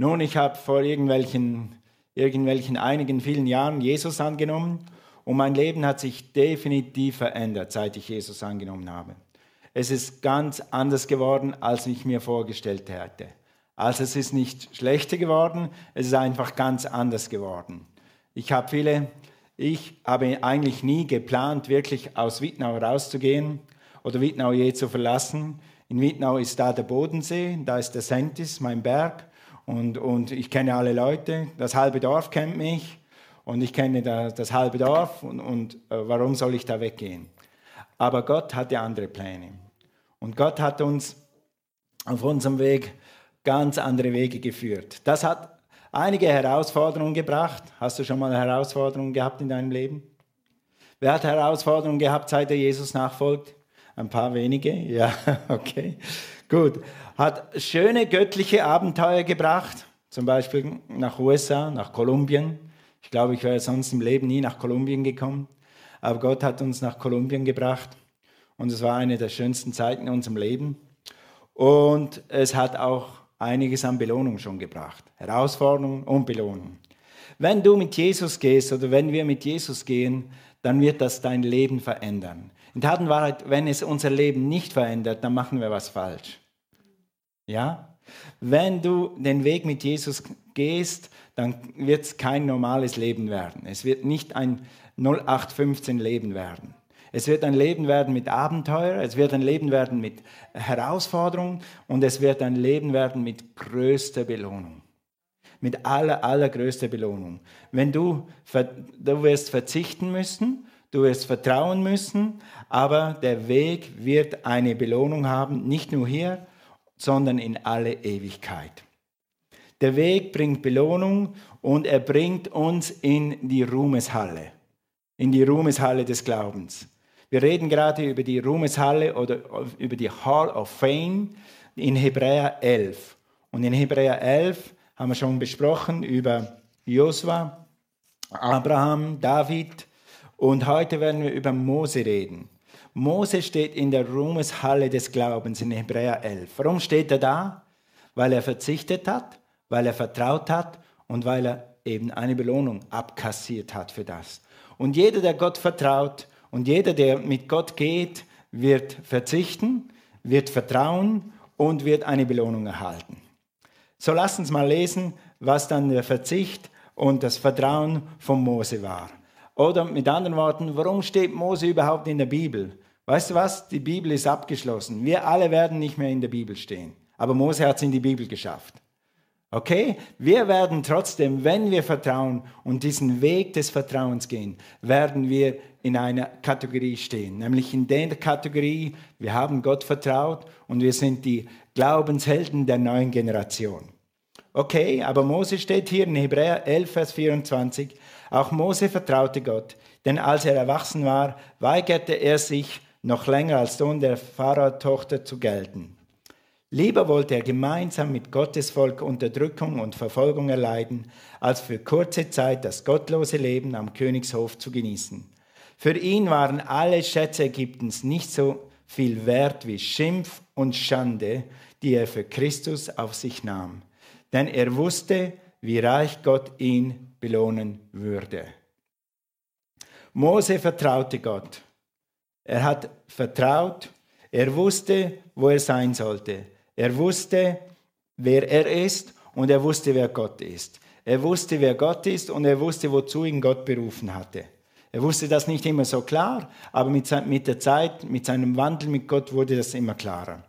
Nun, ich habe vor irgendwelchen, irgendwelchen einigen vielen Jahren Jesus angenommen und mein Leben hat sich definitiv verändert, seit ich Jesus angenommen habe. Es ist ganz anders geworden, als ich mir vorgestellt hätte. Also es ist nicht schlechter geworden, es ist einfach ganz anders geworden. Ich habe viele, ich habe eigentlich nie geplant, wirklich aus Wittnau rauszugehen oder Wittnau je zu verlassen. In Wittnau ist da der Bodensee, da ist der Sentis, mein Berg. Und, und ich kenne alle Leute, das halbe Dorf kennt mich und ich kenne das, das halbe Dorf und, und äh, warum soll ich da weggehen? Aber Gott hatte andere Pläne. Und Gott hat uns auf unserem Weg ganz andere Wege geführt. Das hat einige Herausforderungen gebracht. Hast du schon mal Herausforderungen gehabt in deinem Leben? Wer hat Herausforderungen gehabt, seit er Jesus nachfolgt? Ein paar wenige? Ja, okay. Gut. Hat schöne göttliche Abenteuer gebracht, zum Beispiel nach USA, nach Kolumbien. Ich glaube, ich wäre sonst im Leben nie nach Kolumbien gekommen. Aber Gott hat uns nach Kolumbien gebracht. Und es war eine der schönsten Zeiten in unserem Leben. Und es hat auch einiges an Belohnung schon gebracht. Herausforderung und Belohnung. Wenn du mit Jesus gehst oder wenn wir mit Jesus gehen, dann wird das dein Leben verändern. In Tat und Wahrheit, wenn es unser Leben nicht verändert, dann machen wir was falsch. Ja? Wenn du den Weg mit Jesus gehst, dann wird es kein normales Leben werden. Es wird nicht ein 0815 Leben werden. Es wird ein Leben werden mit Abenteuer, es wird ein Leben werden mit Herausforderungen und es wird ein Leben werden mit größter Belohnung. Mit aller, allergrößter Belohnung. Wenn du, du wirst verzichten müssen, du wirst vertrauen müssen, aber der Weg wird eine Belohnung haben, nicht nur hier, sondern in alle Ewigkeit. Der Weg bringt Belohnung und er bringt uns in die Ruhmeshalle, in die Ruhmeshalle des Glaubens. Wir reden gerade über die Ruhmeshalle oder über die Hall of Fame in Hebräer 11. Und in Hebräer 11 haben wir schon besprochen über Josua, Abraham, David und heute werden wir über Mose reden. Mose steht in der Ruhmeshalle des Glaubens in Hebräer 11. Warum steht er da? Weil er verzichtet hat, weil er vertraut hat und weil er eben eine Belohnung abkassiert hat für das. Und jeder, der Gott vertraut, und jeder, der mit Gott geht, wird verzichten, wird vertrauen und wird eine Belohnung erhalten. So lasst uns mal lesen, was dann der Verzicht und das Vertrauen von Mose war. Oder mit anderen Worten, warum steht Mose überhaupt in der Bibel? Weißt du was? Die Bibel ist abgeschlossen. Wir alle werden nicht mehr in der Bibel stehen. Aber Mose hat es in die Bibel geschafft. Okay? Wir werden trotzdem, wenn wir vertrauen und diesen Weg des Vertrauens gehen, werden wir in einer Kategorie stehen, nämlich in der Kategorie, wir haben Gott vertraut und wir sind die Glaubenshelden der neuen Generation. Okay, aber Mose steht hier in Hebräer 11, Vers 24, auch Mose vertraute Gott, denn als er erwachsen war, weigerte er sich, noch länger als Sohn der Pharao-Tochter zu gelten. Lieber wollte er gemeinsam mit Gottes Volk Unterdrückung und Verfolgung erleiden, als für kurze Zeit das gottlose Leben am Königshof zu genießen. Für ihn waren alle Schätze Ägyptens nicht so viel wert wie Schimpf und Schande, die er für Christus auf sich nahm. Denn er wusste, wie reich Gott ihn belohnen würde. Mose vertraute Gott. Er hat vertraut, er wusste, wo er sein sollte. Er wusste, wer er ist und er wusste, wer Gott ist. Er wusste, wer Gott ist und er wusste, wozu ihn Gott berufen hatte. Er wusste das nicht immer so klar, aber mit, der Zeit, mit seinem Wandel mit Gott wurde das immer klarer.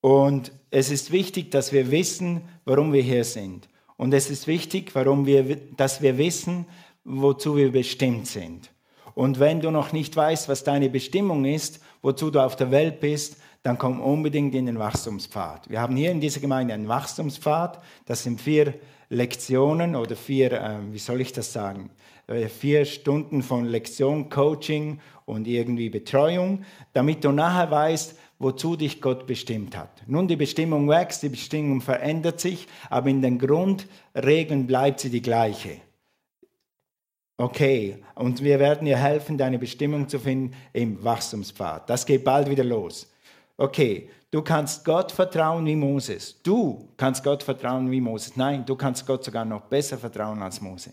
Und es ist wichtig, dass wir wissen, warum wir hier sind. Und es ist wichtig, warum wir, dass wir wissen, wozu wir bestimmt sind. Und wenn du noch nicht weißt, was deine Bestimmung ist, wozu du auf der Welt bist, dann komm unbedingt in den Wachstumspfad. Wir haben hier in dieser Gemeinde einen Wachstumspfad. Das sind vier Lektionen oder vier, äh, wie soll ich das sagen, äh, vier Stunden von Lektion, Coaching und irgendwie Betreuung, damit du nachher weißt, wozu dich Gott bestimmt hat. Nun, die Bestimmung wächst, die Bestimmung verändert sich, aber in den Grundregeln bleibt sie die gleiche. Okay, und wir werden dir helfen, deine Bestimmung zu finden im Wachstumspfad. Das geht bald wieder los. okay, du kannst Gott vertrauen wie Moses. Du kannst Gott vertrauen wie Moses. Nein, du kannst Gott sogar noch besser vertrauen als Mose.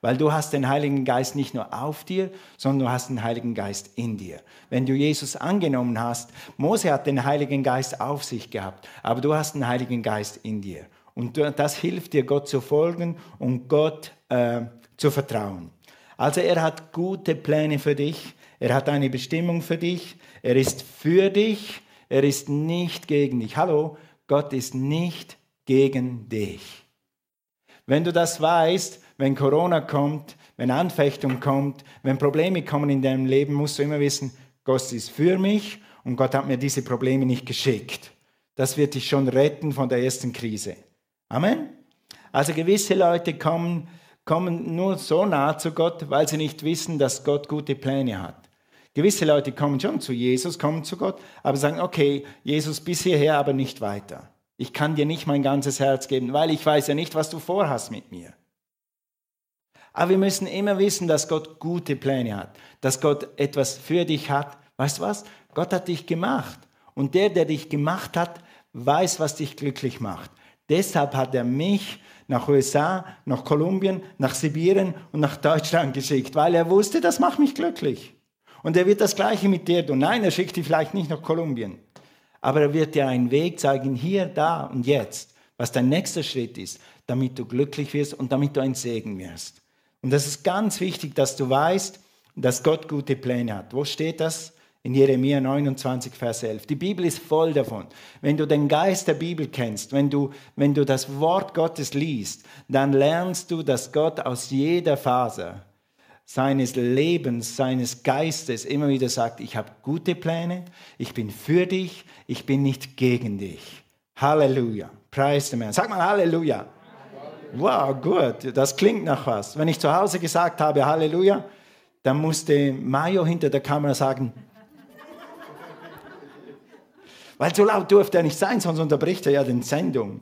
Weil du hast den Heiligen Geist nicht nur auf dir, sondern du hast den Heiligen Geist in dir. Wenn du Jesus angenommen hast, Mose hat den Heiligen Geist auf sich gehabt, aber du hast den Heiligen Geist in dir. Und das hilft dir, Gott zu folgen und Gott äh, zu vertrauen. Also er hat gute Pläne für dich, er hat eine Bestimmung für dich, er ist für dich, er ist nicht gegen dich. Hallo, Gott ist nicht gegen dich. Wenn du das weißt, wenn Corona kommt, wenn Anfechtung kommt, wenn Probleme kommen in deinem Leben, musst du immer wissen, Gott ist für mich und Gott hat mir diese Probleme nicht geschickt. Das wird dich schon retten von der ersten Krise. Amen. Also gewisse Leute kommen, kommen nur so nah zu Gott, weil sie nicht wissen, dass Gott gute Pläne hat. Gewisse Leute kommen schon zu Jesus, kommen zu Gott, aber sagen, okay, Jesus bis hierher, aber nicht weiter. Ich kann dir nicht mein ganzes Herz geben, weil ich weiß ja nicht, was du vorhast mit mir. Aber wir müssen immer wissen, dass Gott gute Pläne hat, dass Gott etwas für dich hat. Weißt du was? Gott hat dich gemacht. Und der, der dich gemacht hat, weiß, was dich glücklich macht. Deshalb hat er mich nach USA, nach Kolumbien, nach Sibirien und nach Deutschland geschickt, weil er wusste, das macht mich glücklich. Und er wird das Gleiche mit dir tun. Nein, er schickt dich vielleicht nicht nach Kolumbien, aber er wird dir einen Weg zeigen, hier, da und jetzt, was dein nächster Schritt ist, damit du glücklich wirst und damit du ein Segen wirst. Und das ist ganz wichtig, dass du weißt, dass Gott gute Pläne hat. Wo steht das? In Jeremia 29, Vers 11. Die Bibel ist voll davon. Wenn du den Geist der Bibel kennst, wenn du, wenn du das Wort Gottes liest, dann lernst du, dass Gott aus jeder Phase seines Lebens, seines Geistes immer wieder sagt, ich habe gute Pläne, ich bin für dich, ich bin nicht gegen dich. Halleluja. Preis dem Herrn. Sag mal Halleluja. Wow, gut, das klingt nach was. Wenn ich zu Hause gesagt habe Halleluja, dann musste Mayo hinter der Kamera sagen, weil so laut durfte er nicht sein, sonst unterbricht er ja den Sendung.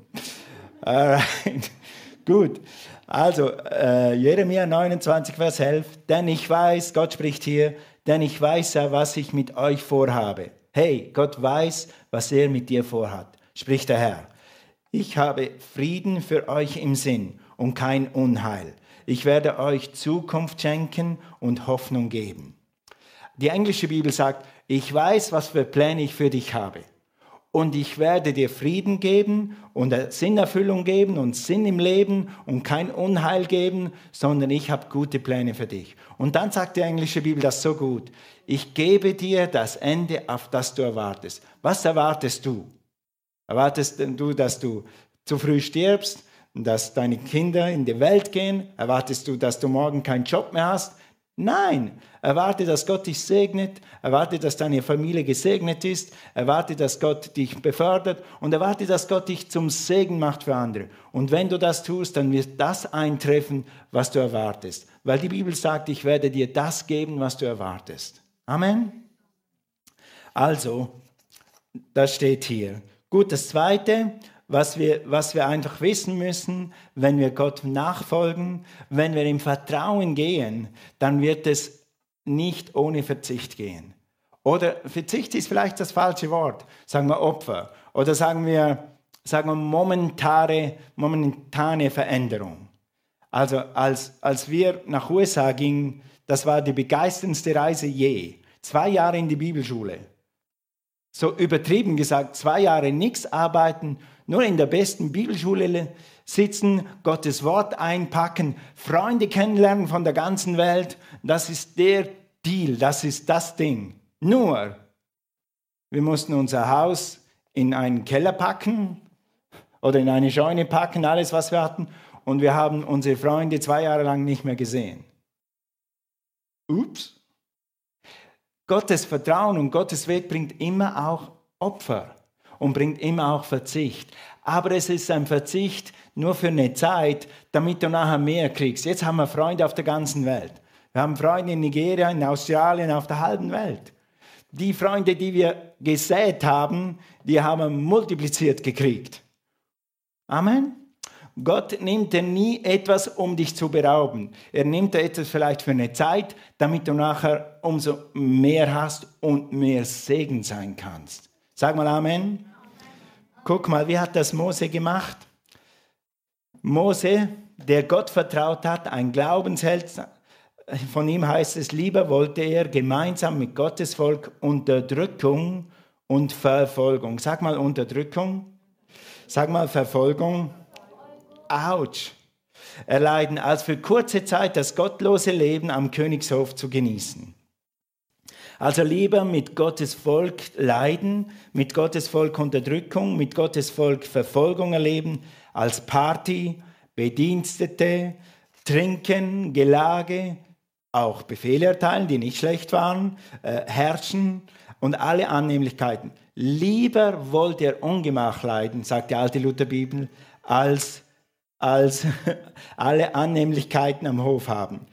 Äh, gut, also äh, Jeremia 29, Vers 11, denn ich weiß, Gott spricht hier, denn ich weiß ja, was ich mit euch vorhabe. Hey, Gott weiß, was er mit dir vorhat, spricht der Herr. Ich habe Frieden für euch im Sinn und kein Unheil. Ich werde euch Zukunft schenken und Hoffnung geben. Die englische Bibel sagt, ich weiß, was für Pläne ich für dich habe. Und ich werde dir Frieden geben und Sinnerfüllung geben und Sinn im Leben und kein Unheil geben, sondern ich habe gute Pläne für dich. Und dann sagt die englische Bibel das so gut. Ich gebe dir das Ende, auf das du erwartest. Was erwartest du? Erwartest du, dass du zu früh stirbst, dass deine Kinder in die Welt gehen? Erwartest du, dass du morgen keinen Job mehr hast? Nein, erwarte, dass Gott dich segnet, erwarte, dass deine Familie gesegnet ist, erwarte, dass Gott dich befördert und erwarte, dass Gott dich zum Segen macht für andere. Und wenn du das tust, dann wird das eintreffen, was du erwartest. Weil die Bibel sagt, ich werde dir das geben, was du erwartest. Amen. Also, das steht hier. Gut, das Zweite, was wir, was wir einfach wissen müssen, wenn wir Gott nachfolgen, wenn wir im Vertrauen gehen, dann wird es nicht ohne Verzicht gehen. Oder Verzicht ist vielleicht das falsche Wort, sagen wir Opfer. Oder sagen wir, sagen wir momentane, momentane Veränderung. Also als, als wir nach USA gingen, das war die begeisterndste Reise je. Zwei Jahre in die Bibelschule so übertrieben gesagt, zwei Jahre nichts arbeiten, nur in der besten Bibelschule sitzen, Gottes Wort einpacken, Freunde kennenlernen von der ganzen Welt. Das ist der Deal, das ist das Ding. Nur, wir mussten unser Haus in einen Keller packen oder in eine Scheune packen, alles, was wir hatten. Und wir haben unsere Freunde zwei Jahre lang nicht mehr gesehen. Ups. Gottes Vertrauen und Gottes Weg bringt immer auch Opfer und bringt immer auch Verzicht. Aber es ist ein Verzicht nur für eine Zeit, damit du nachher mehr kriegst. Jetzt haben wir Freunde auf der ganzen Welt. Wir haben Freunde in Nigeria, in Australien, auf der halben Welt. Die Freunde, die wir gesät haben, die haben wir multipliziert gekriegt. Amen. Gott nimmt dir nie etwas, um dich zu berauben. Er nimmt dir etwas vielleicht für eine Zeit, damit du nachher umso mehr hast und mehr Segen sein kannst. Sag mal Amen. Guck mal, wie hat das Mose gemacht? Mose, der Gott vertraut hat, ein Glaubensheld, von ihm heißt es, lieber wollte er gemeinsam mit Gottes Volk Unterdrückung und Verfolgung. Sag mal Unterdrückung. Sag mal Verfolgung. Autsch. Erleiden, als für kurze Zeit das gottlose Leben am Königshof zu genießen. Also lieber mit Gottes Volk leiden, mit Gottes Volk Unterdrückung, mit Gottes Volk Verfolgung erleben, als Party, Bedienstete, Trinken, Gelage, auch Befehle erteilen, die nicht schlecht waren, äh, herrschen und alle Annehmlichkeiten. Lieber wollte er Ungemach leiden, sagt die alte Lutherbibel, als, als alle Annehmlichkeiten am Hof haben.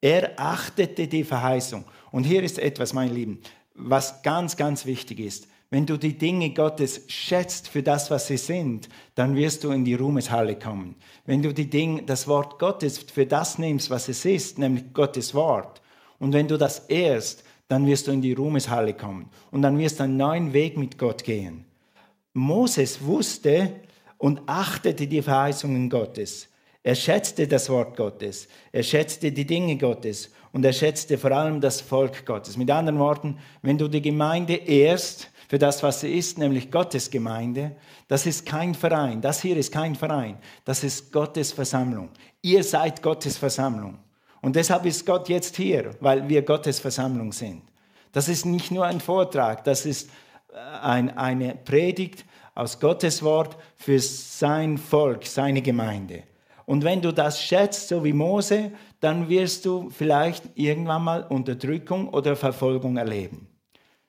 Er achtete die Verheißung. Und hier ist etwas, mein Lieben, was ganz, ganz wichtig ist. Wenn du die Dinge Gottes schätzt für das, was sie sind, dann wirst du in die Ruhmeshalle kommen. Wenn du die Dinge, das Wort Gottes für das nimmst, was es ist, nämlich Gottes Wort, und wenn du das ehrst, dann wirst du in die Ruhmeshalle kommen und dann wirst du einen neuen Weg mit Gott gehen. Moses wusste und achtete die Verheißungen Gottes. Er schätzte das Wort Gottes. Er schätzte die Dinge Gottes und er schätzte vor allem das Volk Gottes. Mit anderen Worten, wenn du die Gemeinde ehrst, für das, was sie ist, nämlich Gottes Gemeinde. Das ist kein Verein. Das hier ist kein Verein. Das ist Gottes Versammlung. Ihr seid Gottes Versammlung. Und deshalb ist Gott jetzt hier, weil wir Gottes Versammlung sind. Das ist nicht nur ein Vortrag, das ist äh, ein, eine Predigt aus Gottes Wort für sein Volk, seine Gemeinde. Und wenn du das schätzt, so wie Mose, dann wirst du vielleicht irgendwann mal Unterdrückung oder Verfolgung erleben.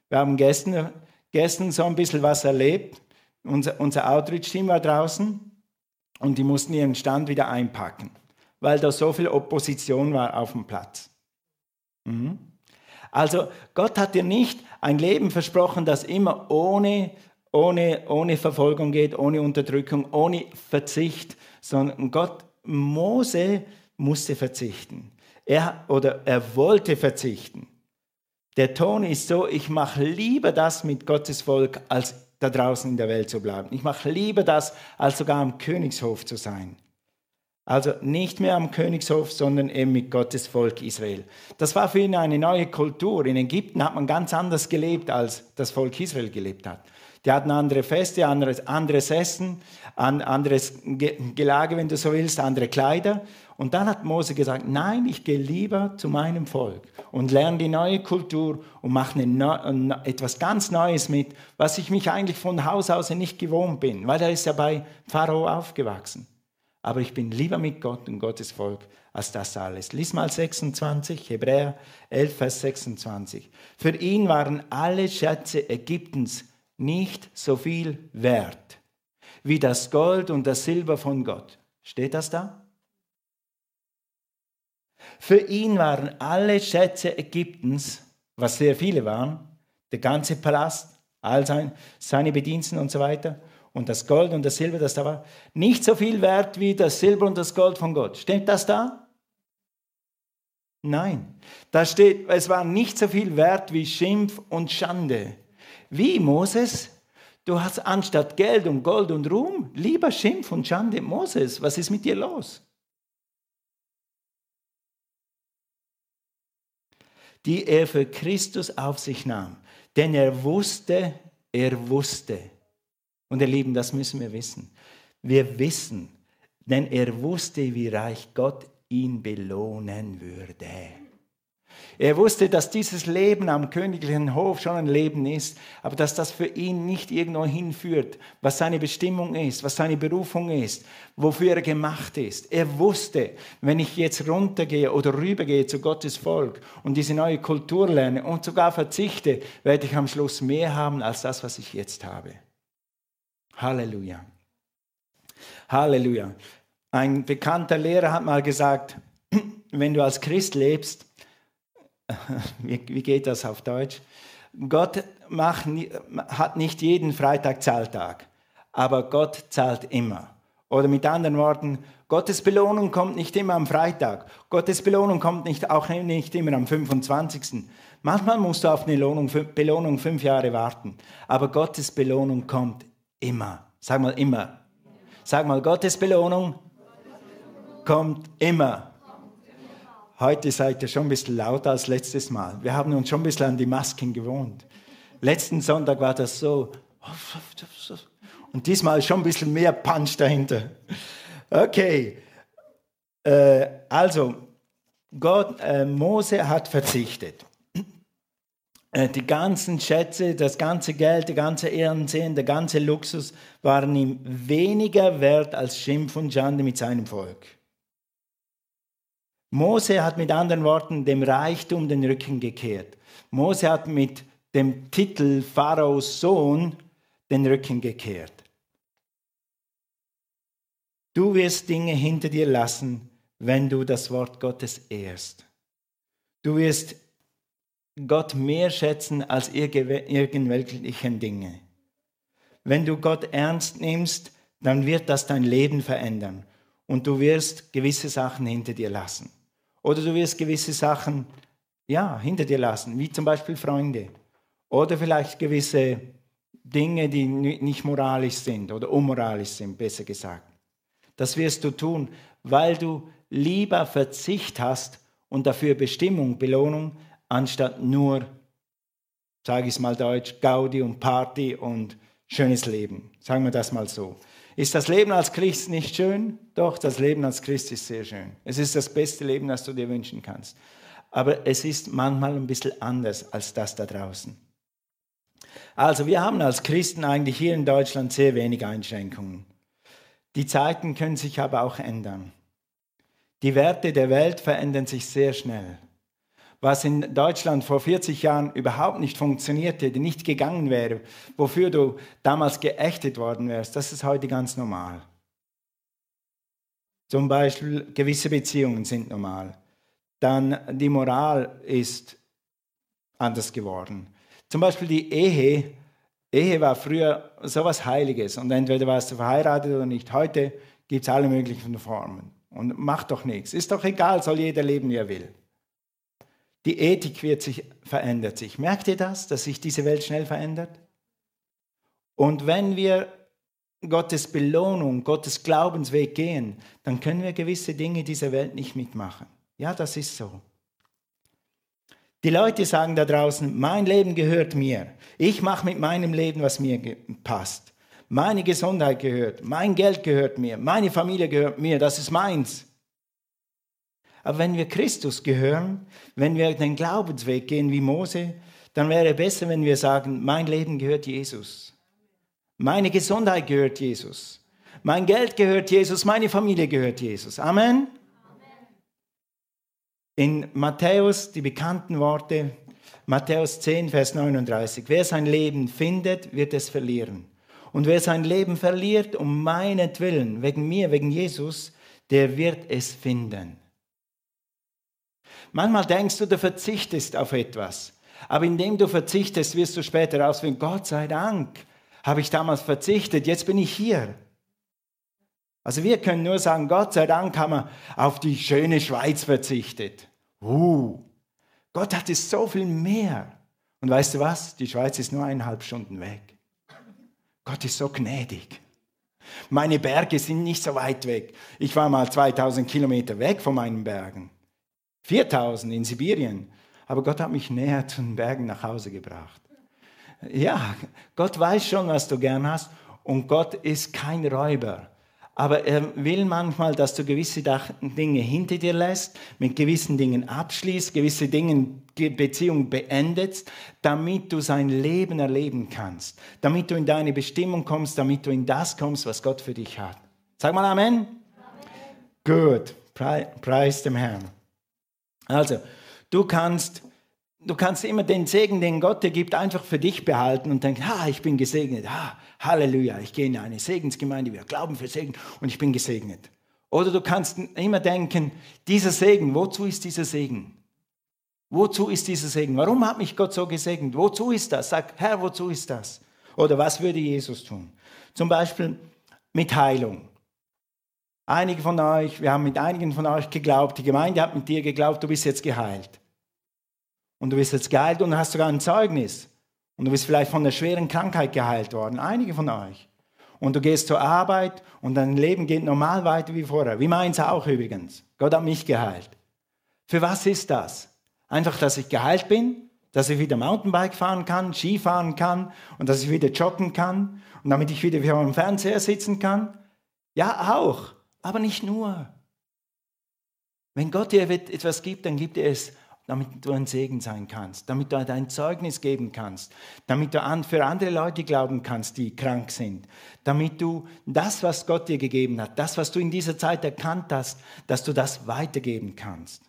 Wir haben gestern gestern so ein bisschen was erlebt. Unser, unser Outreach-Team war draußen und die mussten ihren Stand wieder einpacken, weil da so viel Opposition war auf dem Platz. Mhm. Also Gott hat dir nicht ein Leben versprochen, das immer ohne, ohne, ohne Verfolgung geht, ohne Unterdrückung, ohne Verzicht, sondern Gott, Mose musste verzichten. Er, oder er wollte verzichten. Der Ton ist so, ich mache lieber das mit Gottes Volk, als da draußen in der Welt zu bleiben. Ich mache lieber das, als sogar am Königshof zu sein. Also nicht mehr am Königshof, sondern eben mit Gottes Volk Israel. Das war für ihn eine neue Kultur. In Ägypten hat man ganz anders gelebt, als das Volk Israel gelebt hat. Die hatten andere Feste, anderes, anderes Essen, anderes Gelage, wenn du so willst, andere Kleider. Und dann hat Mose gesagt, nein, ich gehe lieber zu meinem Volk und lerne die neue Kultur und mache eine, etwas ganz Neues mit, was ich mich eigentlich von Haus aus nicht gewohnt bin, weil er ist ja bei Pharao aufgewachsen. Aber ich bin lieber mit Gott und Gottes Volk als das alles. Lies mal 26, Hebräer 11, Vers 26. Für ihn waren alle Schätze Ägyptens nicht so viel wert wie das Gold und das Silber von Gott. Steht das da? Für ihn waren alle Schätze Ägyptens, was sehr viele waren, der ganze Palast, all sein, seine Bediensten und so weiter, und das Gold und das Silber, das da war, nicht so viel wert wie das Silber und das Gold von Gott. Steht das da? Nein. Da steht, es war nicht so viel wert wie Schimpf und Schande. Wie Moses? Du hast anstatt Geld und Gold und Ruhm lieber Schimpf und Schande. Moses, was ist mit dir los? die er für Christus auf sich nahm. Denn er wusste, er wusste. Und ihr Lieben, das müssen wir wissen. Wir wissen, denn er wusste, wie reich Gott ihn belohnen würde. Er wusste, dass dieses Leben am königlichen Hof schon ein Leben ist, aber dass das für ihn nicht irgendwo hinführt, was seine Bestimmung ist, was seine Berufung ist, wofür er gemacht ist. Er wusste, wenn ich jetzt runtergehe oder rübergehe zu Gottes Volk und diese neue Kultur lerne und sogar verzichte, werde ich am Schluss mehr haben als das, was ich jetzt habe. Halleluja. Halleluja. Ein bekannter Lehrer hat mal gesagt, wenn du als Christ lebst, wie, wie geht das auf Deutsch? Gott macht, hat nicht jeden Freitag Zahltag, aber Gott zahlt immer. Oder mit anderen Worten, Gottes Belohnung kommt nicht immer am Freitag. Gottes Belohnung kommt nicht, auch nicht immer am 25. Manchmal musst du auf eine Belohnung, Belohnung fünf Jahre warten, aber Gottes Belohnung kommt immer. Sag mal immer. Sag mal, Gottes Belohnung kommt immer. Heute seid ihr schon ein bisschen lauter als letztes Mal. Wir haben uns schon ein bisschen an die Masken gewohnt. Letzten Sonntag war das so. Und diesmal schon ein bisschen mehr Punch dahinter. Okay. Äh, also, Gott, äh, Mose hat verzichtet. Äh, die ganzen Schätze, das ganze Geld, die ganze Ehrensehen, der ganze Luxus waren ihm weniger wert als Schimpf und Schande mit seinem Volk. Mose hat mit anderen Worten dem Reichtum den Rücken gekehrt. Mose hat mit dem Titel Pharaos Sohn den Rücken gekehrt. Du wirst Dinge hinter dir lassen, wenn du das Wort Gottes ehrst. Du wirst Gott mehr schätzen als irgendwelchen Dinge. Wenn du Gott ernst nimmst, dann wird das dein Leben verändern und du wirst gewisse Sachen hinter dir lassen. Oder du wirst gewisse Sachen ja, hinter dir lassen, wie zum Beispiel Freunde. Oder vielleicht gewisse Dinge, die nicht moralisch sind oder unmoralisch sind, besser gesagt. Das wirst du tun, weil du lieber Verzicht hast und dafür Bestimmung, Belohnung, anstatt nur, sage ich es mal deutsch, Gaudi und Party und schönes Leben. Sagen wir das mal so. Ist das Leben als Christ nicht schön? Doch, das Leben als Christ ist sehr schön. Es ist das beste Leben, das du dir wünschen kannst. Aber es ist manchmal ein bisschen anders als das da draußen. Also wir haben als Christen eigentlich hier in Deutschland sehr wenig Einschränkungen. Die Zeiten können sich aber auch ändern. Die Werte der Welt verändern sich sehr schnell. Was in Deutschland vor 40 Jahren überhaupt nicht funktionierte, nicht gegangen wäre, wofür du damals geächtet worden wärst, das ist heute ganz normal. Zum Beispiel gewisse Beziehungen sind normal. Dann die Moral ist anders geworden. Zum Beispiel die Ehe. Ehe war früher sowas Heiliges und entweder warst du verheiratet oder nicht. Heute gibt es alle möglichen Formen. Und macht doch nichts. Ist doch egal, soll jeder leben, wie er will. Die Ethik wird sich, verändert sich. Merkt ihr das, dass sich diese Welt schnell verändert? Und wenn wir Gottes Belohnung, Gottes Glaubensweg gehen, dann können wir gewisse Dinge dieser Welt nicht mitmachen. Ja, das ist so. Die Leute sagen da draußen, mein Leben gehört mir. Ich mache mit meinem Leben, was mir passt. Meine Gesundheit gehört, mein Geld gehört mir, meine Familie gehört mir, das ist meins. Aber wenn wir Christus gehören, wenn wir den Glaubensweg gehen wie Mose, dann wäre es besser, wenn wir sagen, mein Leben gehört Jesus. Meine Gesundheit gehört Jesus. Mein Geld gehört Jesus, meine Familie gehört Jesus. Amen. In Matthäus die bekannten Worte, Matthäus 10, Vers 39. Wer sein Leben findet, wird es verlieren. Und wer sein Leben verliert, um meinetwillen, wegen mir, wegen Jesus, der wird es finden. Manchmal denkst du, du verzichtest auf etwas. Aber indem du verzichtest, wirst du später herausfinden, Gott sei Dank habe ich damals verzichtet, jetzt bin ich hier. Also wir können nur sagen, Gott sei Dank haben wir auf die schöne Schweiz verzichtet. Uh, Gott hat es so viel mehr. Und weißt du was? Die Schweiz ist nur eineinhalb Stunden weg. Gott ist so gnädig. Meine Berge sind nicht so weit weg. Ich war mal 2000 Kilometer weg von meinen Bergen. 4000 in Sibirien. Aber Gott hat mich näher zu den Bergen nach Hause gebracht. Ja, Gott weiß schon, was du gern hast. Und Gott ist kein Räuber. Aber er will manchmal, dass du gewisse Dinge hinter dir lässt, mit gewissen Dingen abschließt, gewisse Dinge, Beziehung beendest, damit du sein Leben erleben kannst, damit du in deine Bestimmung kommst, damit du in das kommst, was Gott für dich hat. Sag mal Amen. Amen. Gut, preis dem Herrn. Also, du kannst du kannst immer den Segen, den Gott dir gibt, einfach für dich behalten und denken, ha, ich bin gesegnet, ha, Halleluja, ich gehe in eine Segensgemeinde, wir glauben für Segen und ich bin gesegnet. Oder du kannst immer denken, dieser Segen, wozu ist dieser Segen? Wozu ist dieser Segen? Warum hat mich Gott so gesegnet? Wozu ist das? Sag, Herr, wozu ist das? Oder was würde Jesus tun? Zum Beispiel mit Heilung. Einige von euch, wir haben mit einigen von euch geglaubt, die Gemeinde hat mit dir geglaubt, du bist jetzt geheilt. und du bist jetzt geheilt und hast sogar ein Zeugnis. Und du bist vielleicht von einer schweren Krankheit geheilt worden, einige von euch. Und du gehst zur Arbeit und dein Leben geht normal weiter wie vorher. Wie meins auch übrigens. Gott hat mich geheilt. Für was ist das? Einfach, dass ich geheilt bin, dass ich wieder Mountainbike fahren kann, Ski fahren kann und dass ich wieder joggen kann und damit ich wieder vor dem Fernseher sitzen kann? Ja, auch, aber nicht nur. Wenn Gott dir etwas gibt, dann gibt er es damit du ein Segen sein kannst, damit du dein Zeugnis geben kannst, damit du für andere Leute glauben kannst, die krank sind, damit du das, was Gott dir gegeben hat, das, was du in dieser Zeit erkannt hast, dass du das weitergeben kannst.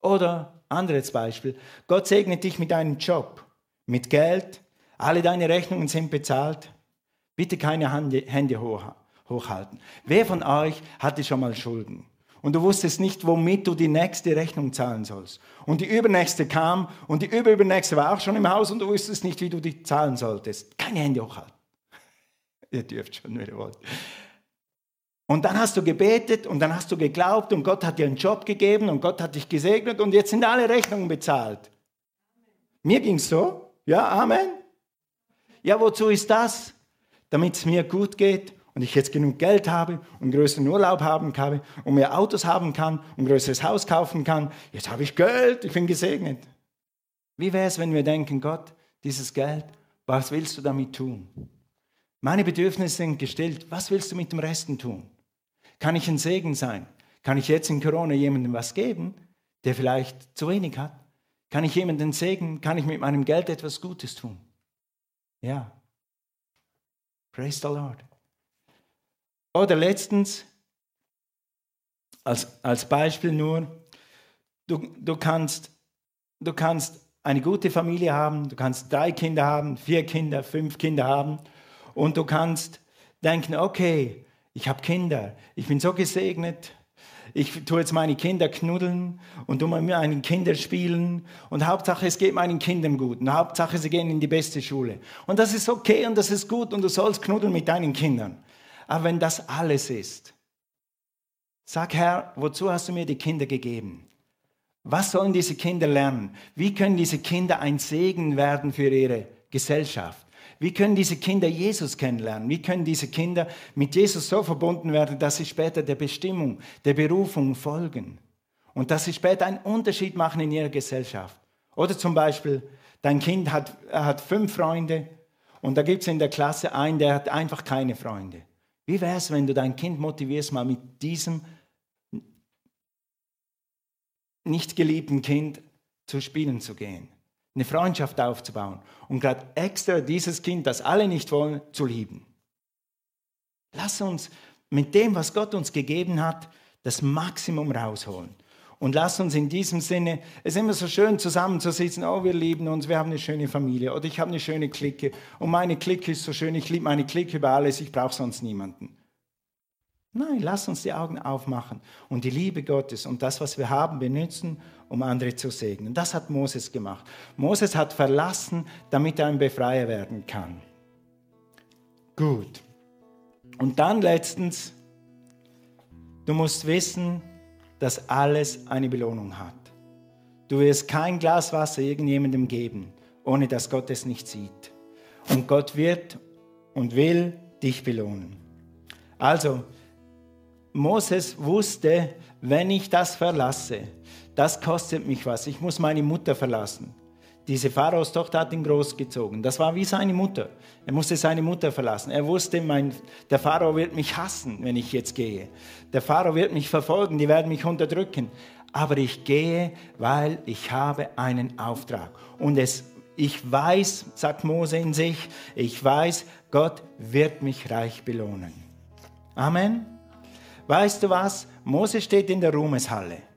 Oder anderes Beispiel, Gott segnet dich mit einem Job, mit Geld, alle deine Rechnungen sind bezahlt, bitte keine Hände hochhalten. Wer von euch hatte schon mal Schulden? und du wusstest nicht, womit du die nächste Rechnung zahlen sollst. Und die übernächste kam und die überübernächste war auch schon im Haus und du wusstest nicht, wie du die zahlen solltest. Keine Hände hochhalten. Ihr dürft schon, wenn ihr wollt. Und dann hast du gebetet und dann hast du geglaubt und Gott hat dir einen Job gegeben und Gott hat dich gesegnet und jetzt sind alle Rechnungen bezahlt. Mir ging es so. Ja, Amen. Ja, wozu ist das? Damit es mir gut geht und ich jetzt genug Geld habe und größeren Urlaub haben kann und mehr Autos haben kann und größeres Haus kaufen kann, jetzt habe ich Geld, ich bin gesegnet. Wie wäre es, wenn wir denken, Gott, dieses Geld, was willst du damit tun? Meine Bedürfnisse sind gestillt, was willst du mit dem Resten tun? Kann ich ein Segen sein? Kann ich jetzt in Corona jemandem was geben, der vielleicht zu wenig hat? Kann ich jemanden segnen? Kann ich mit meinem Geld etwas Gutes tun? Ja. Praise the Lord. Oder letztens, als, als Beispiel nur, du, du, kannst, du kannst eine gute Familie haben, du kannst drei Kinder haben, vier Kinder, fünf Kinder haben und du kannst denken, okay, ich habe Kinder, ich bin so gesegnet, ich tue jetzt meine Kinder knuddeln und tue mit meinen Kindern spielen und Hauptsache es geht meinen Kindern gut und Hauptsache sie gehen in die beste Schule. Und das ist okay und das ist gut und du sollst knuddeln mit deinen Kindern. Aber wenn das alles ist, sag Herr, wozu hast du mir die Kinder gegeben? Was sollen diese Kinder lernen? Wie können diese Kinder ein Segen werden für ihre Gesellschaft? Wie können diese Kinder Jesus kennenlernen? Wie können diese Kinder mit Jesus so verbunden werden, dass sie später der Bestimmung, der Berufung folgen? Und dass sie später einen Unterschied machen in ihrer Gesellschaft. Oder zum Beispiel, dein Kind hat, hat fünf Freunde und da gibt es in der Klasse einen, der hat einfach keine Freunde. Wie wäre es, wenn du dein Kind motivierst, mal mit diesem nicht geliebten Kind zu spielen zu gehen, eine Freundschaft aufzubauen und gerade extra dieses Kind, das alle nicht wollen, zu lieben. Lass uns mit dem, was Gott uns gegeben hat, das Maximum rausholen. Und lass uns in diesem Sinne, es ist immer so schön zusammenzusitzen, oh, wir lieben uns, wir haben eine schöne Familie oder ich habe eine schöne Clique und meine Clique ist so schön, ich liebe meine Clique über alles, ich brauche sonst niemanden. Nein, lass uns die Augen aufmachen und die Liebe Gottes und das, was wir haben, benutzen, um andere zu segnen. Das hat Moses gemacht. Moses hat verlassen, damit er ein Befreier werden kann. Gut. Und dann letztens, du musst wissen, dass alles eine Belohnung hat. Du wirst kein Glas Wasser irgendjemandem geben, ohne dass Gott es nicht sieht. Und Gott wird und will dich belohnen. Also, Moses wusste, wenn ich das verlasse, das kostet mich was. Ich muss meine Mutter verlassen. Diese Pharaos Tochter hat ihn großgezogen. Das war wie seine Mutter. Er musste seine Mutter verlassen. Er wusste, mein, der Pharao wird mich hassen, wenn ich jetzt gehe. Der Pharao wird mich verfolgen, die werden mich unterdrücken. Aber ich gehe, weil ich habe einen Auftrag. Und es, ich weiß, sagt Mose in sich, ich weiß, Gott wird mich reich belohnen. Amen. Weißt du was? Mose steht in der Ruhmeshalle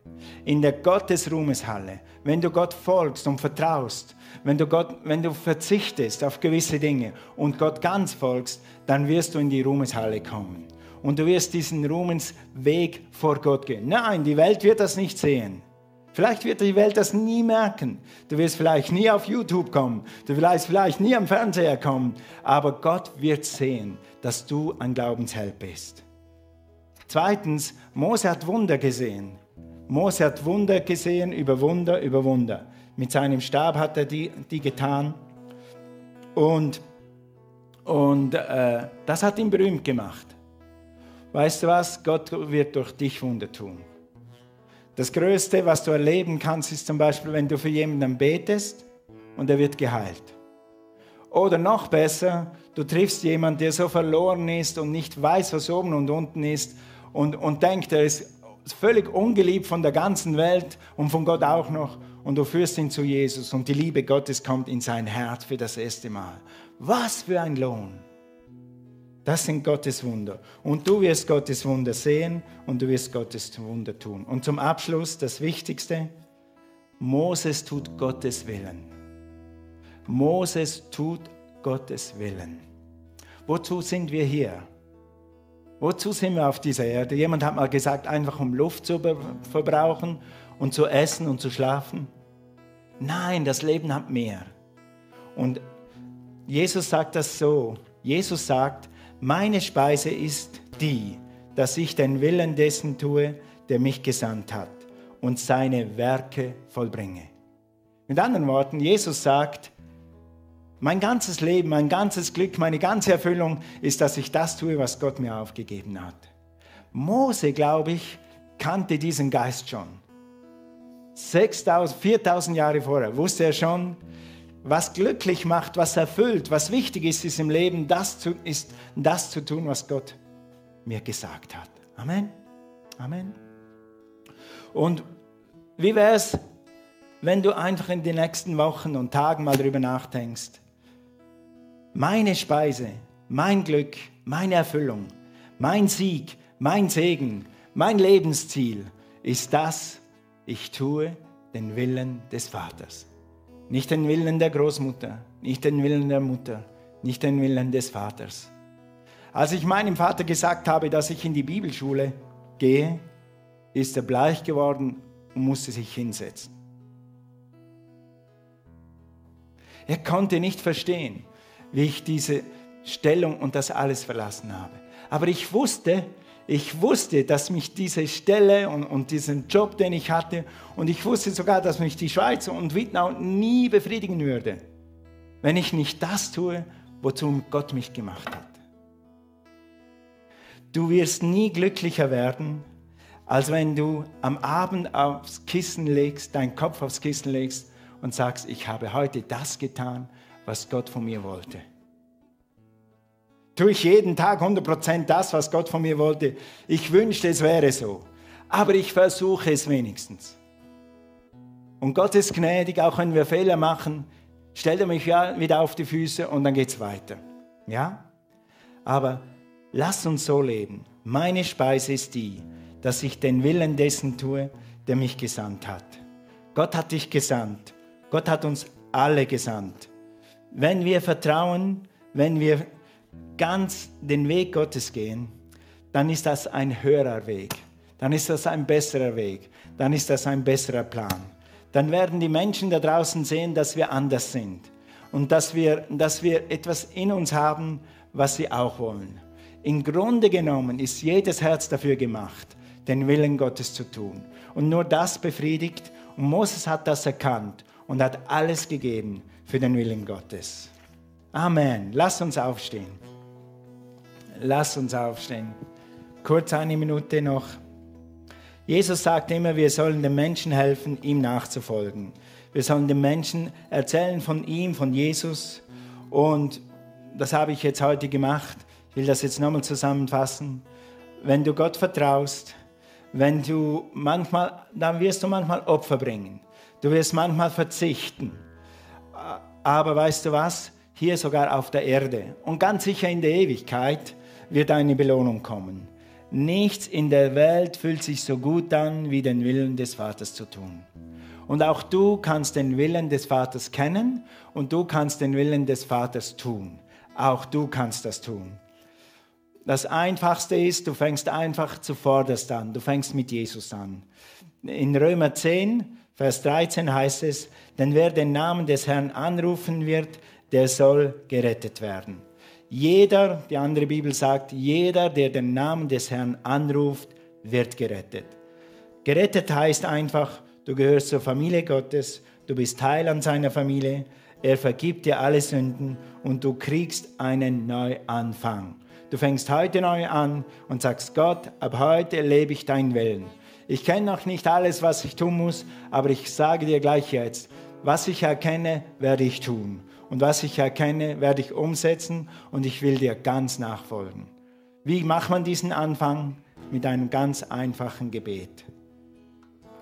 in der Gottesruhmeshalle, wenn du Gott folgst und vertraust, wenn du, Gott, wenn du verzichtest auf gewisse Dinge und Gott ganz folgst, dann wirst du in die Ruhmeshalle kommen. Und du wirst diesen Ruhmensweg vor Gott gehen. Nein, die Welt wird das nicht sehen. Vielleicht wird die Welt das nie merken. Du wirst vielleicht nie auf YouTube kommen. Du wirst vielleicht nie am Fernseher kommen. Aber Gott wird sehen, dass du ein Glaubensheld bist. Zweitens, Mose hat Wunder gesehen. Mose hat Wunder gesehen über Wunder über Wunder. Mit seinem Stab hat er die, die getan. Und, und äh, das hat ihn berühmt gemacht. Weißt du was? Gott wird durch dich Wunder tun. Das Größte, was du erleben kannst, ist zum Beispiel, wenn du für jemanden betest und er wird geheilt. Oder noch besser, du triffst jemanden, der so verloren ist und nicht weiß, was oben und unten ist und, und denkt, er ist völlig ungeliebt von der ganzen Welt und von Gott auch noch. Und du führst ihn zu Jesus und die Liebe Gottes kommt in sein Herz für das erste Mal. Was für ein Lohn! Das sind Gottes Wunder. Und du wirst Gottes Wunder sehen und du wirst Gottes Wunder tun. Und zum Abschluss das Wichtigste. Moses tut Gottes Willen. Moses tut Gottes Willen. Wozu sind wir hier? Wozu sind wir auf dieser Erde? Jemand hat mal gesagt, einfach um Luft zu verbrauchen und zu essen und zu schlafen. Nein, das Leben hat mehr. Und Jesus sagt das so. Jesus sagt, meine Speise ist die, dass ich den Willen dessen tue, der mich gesandt hat und seine Werke vollbringe. Mit anderen Worten, Jesus sagt, mein ganzes Leben, mein ganzes Glück, meine ganze Erfüllung ist, dass ich das tue, was Gott mir aufgegeben hat. Mose, glaube ich, kannte diesen Geist schon. 6000, 4000 Jahre vorher wusste er schon, was glücklich macht, was erfüllt, was wichtig ist, ist im Leben, das zu, ist das zu tun, was Gott mir gesagt hat. Amen. Amen. Und wie wäre es, wenn du einfach in den nächsten Wochen und Tagen mal darüber nachdenkst, meine Speise, mein Glück, meine Erfüllung, mein Sieg, mein Segen, mein Lebensziel ist das, ich tue den Willen des Vaters. Nicht den Willen der Großmutter, nicht den Willen der Mutter, nicht den Willen des Vaters. Als ich meinem Vater gesagt habe, dass ich in die Bibelschule gehe, ist er bleich geworden und musste sich hinsetzen. Er konnte nicht verstehen, wie ich diese Stellung und das alles verlassen habe. Aber ich wusste, ich wusste, dass mich diese Stelle und, und diesen Job, den ich hatte, und ich wusste sogar, dass mich die Schweiz und Wittnau nie befriedigen würde, wenn ich nicht das tue, wozu Gott mich gemacht hat. Du wirst nie glücklicher werden, als wenn du am Abend aufs Kissen legst, deinen Kopf aufs Kissen legst und sagst, ich habe heute das getan, was Gott von mir wollte. Tue ich jeden Tag 100% das, was Gott von mir wollte? Ich wünschte, es wäre so. Aber ich versuche es wenigstens. Und Gott ist gnädig, auch wenn wir Fehler machen, stellt er mich wieder auf die Füße und dann geht es weiter. Ja? Aber lass uns so leben. Meine Speise ist die, dass ich den Willen dessen tue, der mich gesandt hat. Gott hat dich gesandt. Gott hat uns alle gesandt. Wenn wir vertrauen, wenn wir ganz den Weg Gottes gehen, dann ist das ein höherer Weg. Dann ist das ein besserer Weg. Dann ist das ein besserer Plan. Dann werden die Menschen da draußen sehen, dass wir anders sind und dass wir, dass wir etwas in uns haben, was sie auch wollen. Im Grunde genommen ist jedes Herz dafür gemacht, den Willen Gottes zu tun. Und nur das befriedigt. Und Moses hat das erkannt und hat alles gegeben für den Willen Gottes. Amen. Lass uns aufstehen. Lass uns aufstehen. Kurz eine Minute noch. Jesus sagt immer, wir sollen den Menschen helfen, ihm nachzufolgen. Wir sollen den Menschen erzählen von ihm, von Jesus. Und das habe ich jetzt heute gemacht. Ich will das jetzt nochmal zusammenfassen. Wenn du Gott vertraust, wenn du manchmal, dann wirst du manchmal Opfer bringen. Du wirst manchmal verzichten. Aber weißt du was? Hier sogar auf der Erde und ganz sicher in der Ewigkeit wird eine Belohnung kommen. Nichts in der Welt fühlt sich so gut an, wie den Willen des Vaters zu tun. Und auch du kannst den Willen des Vaters kennen und du kannst den Willen des Vaters tun. Auch du kannst das tun. Das Einfachste ist, du fängst einfach zuvorderst an. Du fängst mit Jesus an. In Römer 10, Vers 13 heißt es, denn wer den Namen des Herrn anrufen wird, der soll gerettet werden. Jeder, die andere Bibel sagt, jeder, der den Namen des Herrn anruft, wird gerettet. Gerettet heißt einfach, du gehörst zur Familie Gottes, du bist Teil an seiner Familie, er vergibt dir alle Sünden und du kriegst einen Neuanfang. Du fängst heute neu an und sagst, Gott, ab heute lebe ich deinen Willen. Ich kenne noch nicht alles, was ich tun muss, aber ich sage dir gleich jetzt, was ich erkenne, werde ich tun. Und was ich erkenne, werde ich umsetzen und ich will dir ganz nachfolgen. Wie macht man diesen Anfang? Mit einem ganz einfachen Gebet.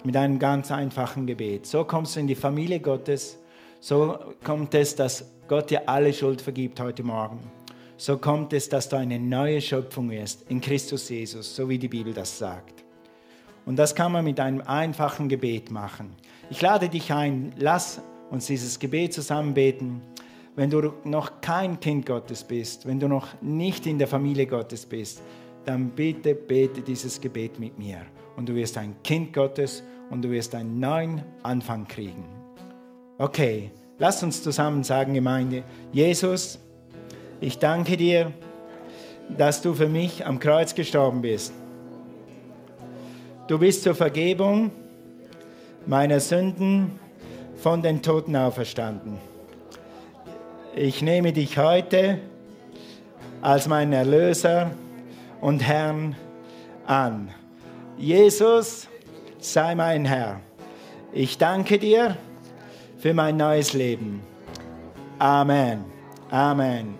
Mit einem ganz einfachen Gebet. So kommst du in die Familie Gottes. So kommt es, dass Gott dir alle Schuld vergibt heute Morgen. So kommt es, dass du eine neue Schöpfung wirst in Christus Jesus, so wie die Bibel das sagt. Und das kann man mit einem einfachen Gebet machen. Ich lade dich ein, lass uns dieses Gebet zusammen beten. Wenn du noch kein Kind Gottes bist, wenn du noch nicht in der Familie Gottes bist, dann bitte bete dieses Gebet mit mir. Und du wirst ein Kind Gottes und du wirst einen neuen Anfang kriegen. Okay, lass uns zusammen sagen, Gemeinde, Jesus, ich danke dir, dass du für mich am Kreuz gestorben bist. Du bist zur Vergebung meiner Sünden von den Toten auferstanden. Ich nehme dich heute als meinen Erlöser und Herrn an. Jesus, sei mein Herr. Ich danke dir für mein neues Leben. Amen. Amen.